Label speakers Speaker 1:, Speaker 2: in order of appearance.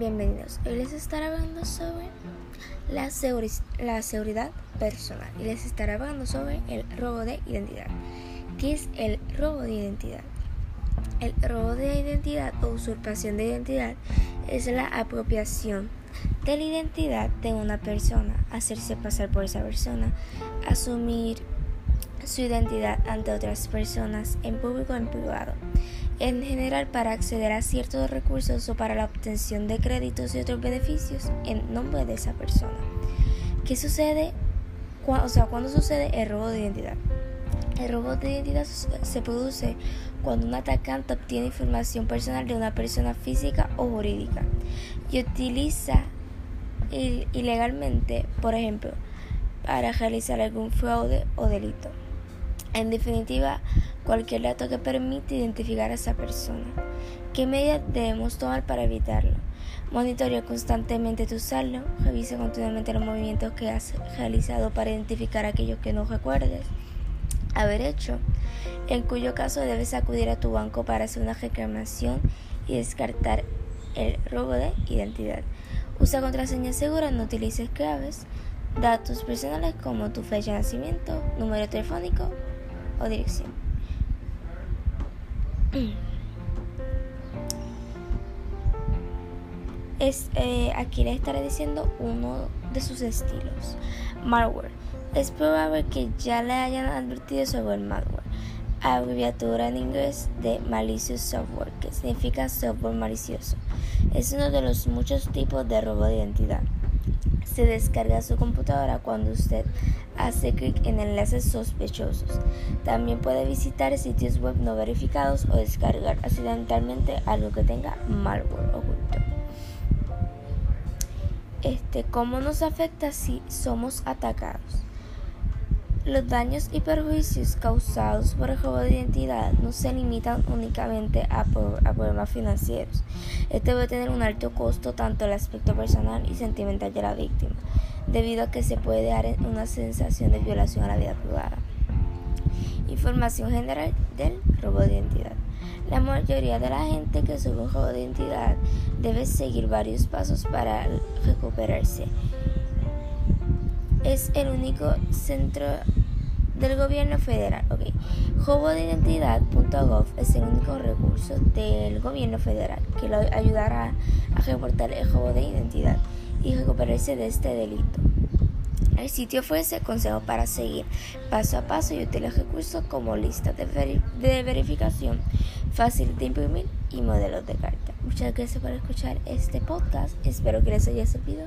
Speaker 1: Bienvenidos. Hoy les estaré hablando sobre la, seguridad personal y les estaré hablando sobre el robo de identidad. ¿Qué es el robo de identidad? El robo de identidad o usurpación de identidad es la apropiación de la identidad de una persona, hacerse pasar por esa persona, asumir su identidad ante otras personas en público o en privado en general para acceder a ciertos recursos o para la obtención de créditos y otros beneficios en nombre de esa persona. ¿Qué sucede? O sea, ¿cuándo sucede el robo de identidad? El robo de identidad se produce cuando un atacante obtiene información personal de una persona física o jurídica y utiliza ilegalmente, por ejemplo, para realizar algún fraude o delito. En definitiva, cualquier dato que permite identificar a esa persona. ¿Qué medidas debemos tomar para evitarlo? Monitorea constantemente tu saldo, revisa continuamente los movimientos que has realizado para identificar aquellos que no recuerdes haber hecho, en cuyo caso debes acudir a tu banco para hacer una reclamación y descartar el robo de identidad. Usa contraseñas seguras, no utilices claves, datos personales como tu fecha de nacimiento, número telefónico dirección. Es, eh, aquí le estaré diciendo uno de sus estilos. Malware. Es probable que ya le hayan advertido sobre el malware, abreviatura en inglés de malicious software, que significa software malicioso. Es uno de los muchos tipos de robo de identidad se descarga su computadora cuando usted hace clic en enlaces sospechosos. También puede visitar sitios web no verificados o descargar accidentalmente algo que tenga malware oculto. Este, ¿Cómo nos afecta si somos atacados? Los daños y perjuicios causados por el robo de identidad no se limitan únicamente a, problemas financieros. Este puede tener un alto costo tanto el aspecto personal y sentimental de la víctima, debido a que se puede dar una sensación de violación a la vida privada. Información general del robo de identidad. La mayoría de la gente que sufre un robo de identidad debe seguir varios pasos para recuperarse es el único centro del gobierno federal. Okay. Robodeidentidad.gov es el único recurso del gobierno federal que lo ayudará a reportar el robo de identidad y recuperarse de este delito. El sitio ofrece consejos para seguir paso a paso y utiliza recursos como listas de, de verificación, fácil de imprimir y modelos de carta. Muchas gracias por escuchar este podcast. Espero que les haya servido.